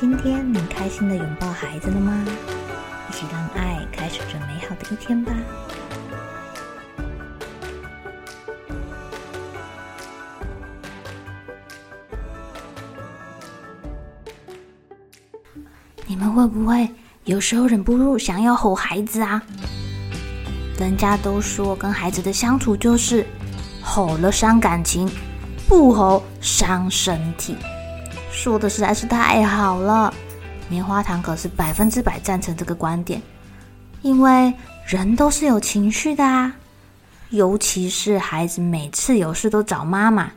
今天你开心的拥抱孩子了吗？一起让爱开始这美好的一天吧。你们会不会有时候忍不住想要吼孩子啊？人家都说跟孩子的相处就是吼了伤感情，不吼伤身体。说的实在是太好了，棉花糖可是百分之百赞成这个观点，因为人都是有情绪的啊，尤其是孩子每次有事都找妈妈，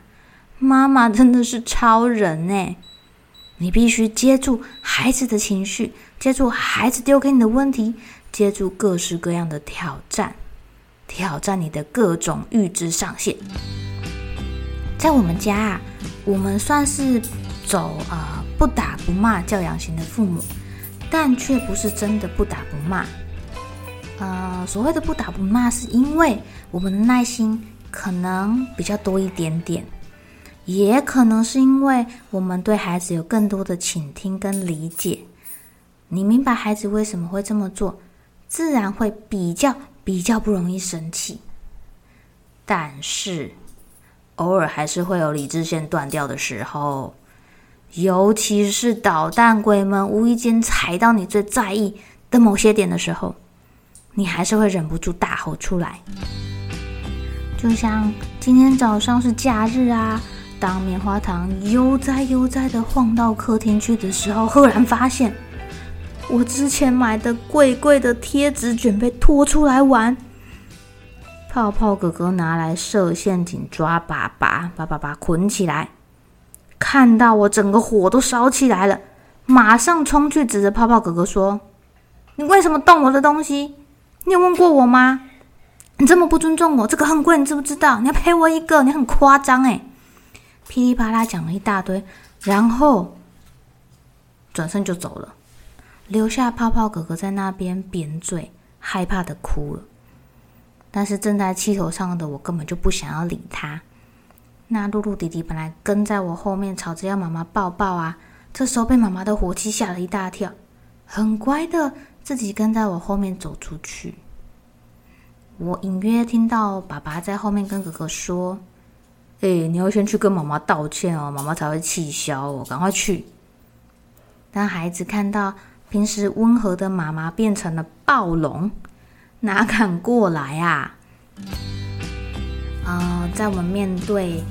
妈妈真的是超人呢。你必须接住孩子的情绪，接住孩子丢给你的问题，接住各式各样的挑战，挑战你的各种预知上限。在我们家啊，我们算是。走啊，不打不骂教养型的父母，但却不是真的不打不骂。呃，所谓的不打不骂，是因为我们的耐心可能比较多一点点，也可能是因为我们对孩子有更多的倾听跟理解。你明白孩子为什么会这么做，自然会比较比较不容易生气。但是，偶尔还是会有理智线断掉的时候。尤其是捣蛋鬼们无意间踩到你最在意的某些点的时候，你还是会忍不住大吼出来。就像今天早上是假日啊，当棉花糖悠哉悠哉的晃到客厅去的时候，赫然发现我之前买的贵贵的贴纸卷被拖出来玩。泡泡哥哥拿来设陷阱抓爸爸，把爸爸捆起来。看到我，整个火都烧起来了，马上冲去指着泡泡哥哥说：“你为什么动我的东西？你有问过我吗？你这么不尊重我，这个很贵，你知不知道？你要赔我一个，你很夸张哎！”噼里啪啦讲了一大堆，然后转身就走了，留下泡泡哥哥在那边扁嘴，害怕的哭了。但是正在气头上的我根本就不想要理他。那露露弟弟本来跟在我后面，吵着要妈妈抱抱啊。这时候被妈妈的火气吓了一大跳，很乖的自己跟在我后面走出去。我隐约听到爸爸在后面跟哥哥说：“哎，你要先去跟妈妈道歉哦，妈妈才会气消哦，赶快去。”当孩子看到平时温和的妈妈变成了暴龙，哪敢过来啊？啊，在我们面对。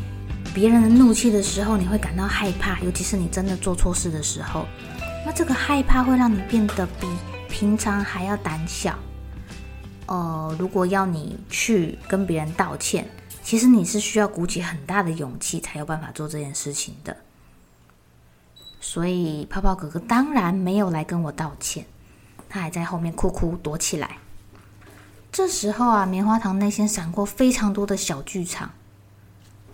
别人的怒气的时候，你会感到害怕，尤其是你真的做错事的时候。那这个害怕会让你变得比平常还要胆小。呃，如果要你去跟别人道歉，其实你是需要鼓起很大的勇气才有办法做这件事情的。所以泡泡哥哥当然没有来跟我道歉，他还在后面哭哭躲起来。这时候啊，棉花糖内心闪过非常多的小剧场。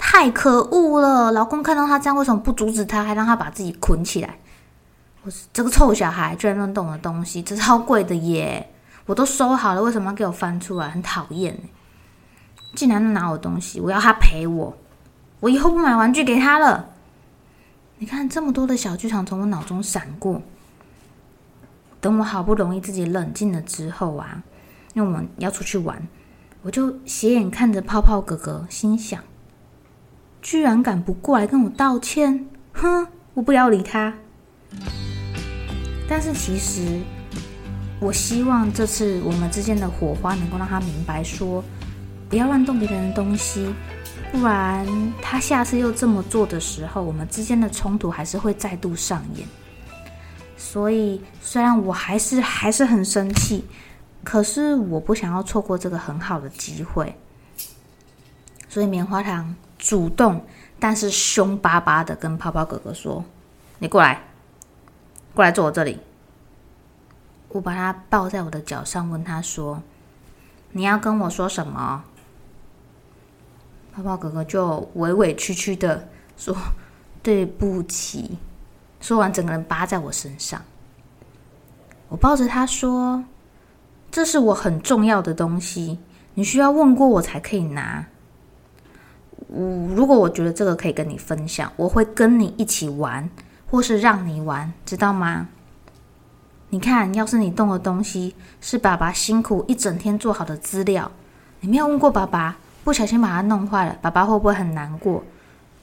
太可恶了！老公看到他这样，为什么不阻止他，还让他把自己捆起来？我这个臭小孩，居然乱动我的东西，这超贵的耶！我都收好了，为什么要给我翻出来？很讨厌竟然拿我东西，我要他赔我！我以后不买玩具给他了。你看，这么多的小剧场从我脑中闪过。等我好不容易自己冷静了之后啊，因为我们要出去玩，我就斜眼看着泡泡哥哥，心想。居然敢不过来跟我道歉，哼！我不要理他。但是其实，我希望这次我们之间的火花能够让他明白，说不要乱动别人的东西，不然他下次又这么做的时候，我们之间的冲突还是会再度上演。所以，虽然我还是还是很生气，可是我不想要错过这个很好的机会。所以，棉花糖。主动，但是凶巴巴的跟泡泡哥哥说：“你过来，过来坐我这里。”我把他抱在我的脚上，问他说：“你要跟我说什么？”泡泡哥哥就委委屈屈的说：“对不起。”说完，整个人扒在我身上。我抱着他说：“这是我很重要的东西，你需要问过我才可以拿。我如果我觉得这个可以跟你分享，我会跟你一起玩，或是让你玩，知道吗？你看，要是你动的东西是爸爸辛苦一整天做好的资料，你没有问过爸爸。”不小心把它弄坏了，爸爸会不会很难过？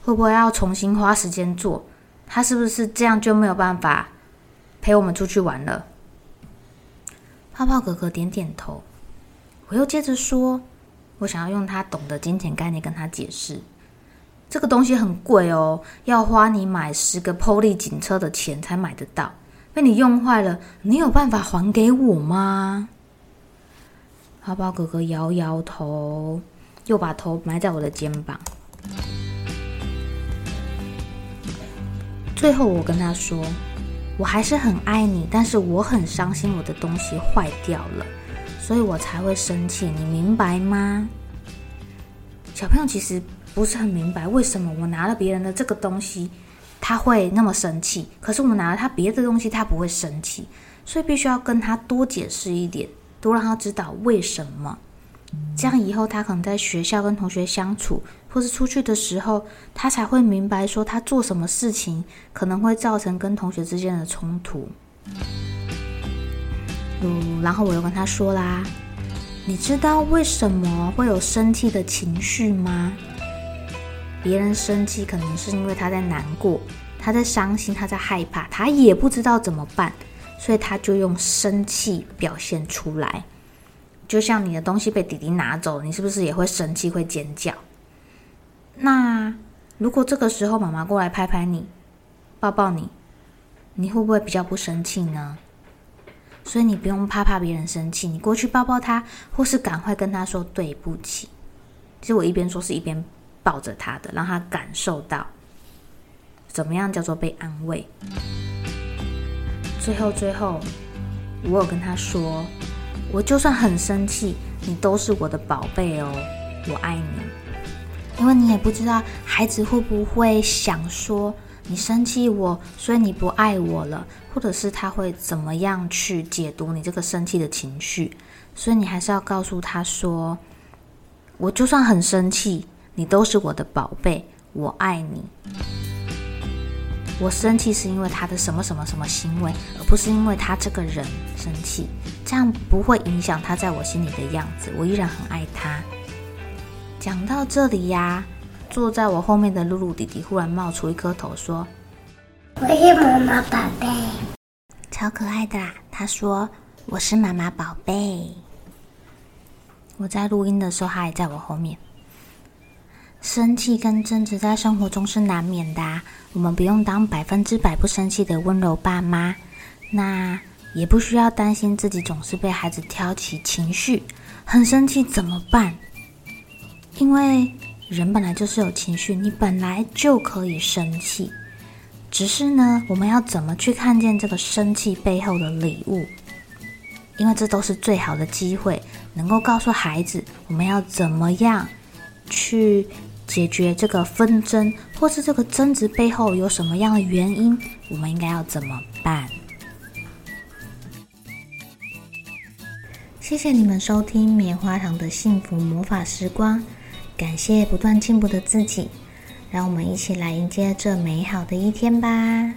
会不会要重新花时间做？他是不是这样就没有办法陪我们出去玩了？泡泡哥哥点点头。我又接着说：“我想要用他懂的金钱概念跟他解释，这个东西很贵哦，要花你买十个 POLY 警车的钱才买得到。被你用坏了，你有办法还给我吗？”泡泡哥哥摇摇头。又把头埋在我的肩膀。最后，我跟他说：“我还是很爱你，但是我很伤心，我的东西坏掉了，所以我才会生气。你明白吗？”小朋友其实不是很明白，为什么我拿了别人的这个东西，他会那么生气，可是我拿了他别的东西，他不会生气。所以必须要跟他多解释一点，多让他知道为什么。这样以后，他可能在学校跟同学相处，或是出去的时候，他才会明白说他做什么事情可能会造成跟同学之间的冲突。然后我又跟他说啦：“你知道为什么会有生气的情绪吗？别人生气可能是因为他在难过，他在伤心，他在害怕，他也不知道怎么办，所以他就用生气表现出来。”就像你的东西被弟弟拿走，你是不是也会生气、会尖叫？那如果这个时候妈妈过来拍拍你、抱抱你，你会不会比较不生气呢？所以你不用怕怕别人生气，你过去抱抱他，或是赶快跟他说对不起。其实我一边说是一边抱着他的，让他感受到怎么样叫做被安慰。最后，最后，我有跟他说。我就算很生气，你都是我的宝贝哦，我爱你。因为你也不知道孩子会不会想说你生气我，所以你不爱我了，或者是他会怎么样去解读你这个生气的情绪。所以你还是要告诉他说，我就算很生气，你都是我的宝贝，我爱你。我生气是因为他的什么什么什么行为，而不是因为他这个人生气。这样不会影响他在我心里的样子，我依然很爱他。讲到这里呀，坐在我后面的露露弟弟忽然冒出一颗头，说：“我是妈妈宝贝，超可爱的啦。”他说：“我是妈妈宝贝。”我在录音的时候，他还在我后面。生气跟争执在生活中是难免的，我们不用当百分之百不生气的温柔爸妈。那。也不需要担心自己总是被孩子挑起情绪，很生气怎么办？因为人本来就是有情绪，你本来就可以生气，只是呢，我们要怎么去看见这个生气背后的礼物？因为这都是最好的机会，能够告诉孩子我们要怎么样去解决这个纷争，或是这个争执背后有什么样的原因，我们应该要怎么办？谢谢你们收听棉花糖的幸福魔法时光，感谢不断进步的自己，让我们一起来迎接这美好的一天吧。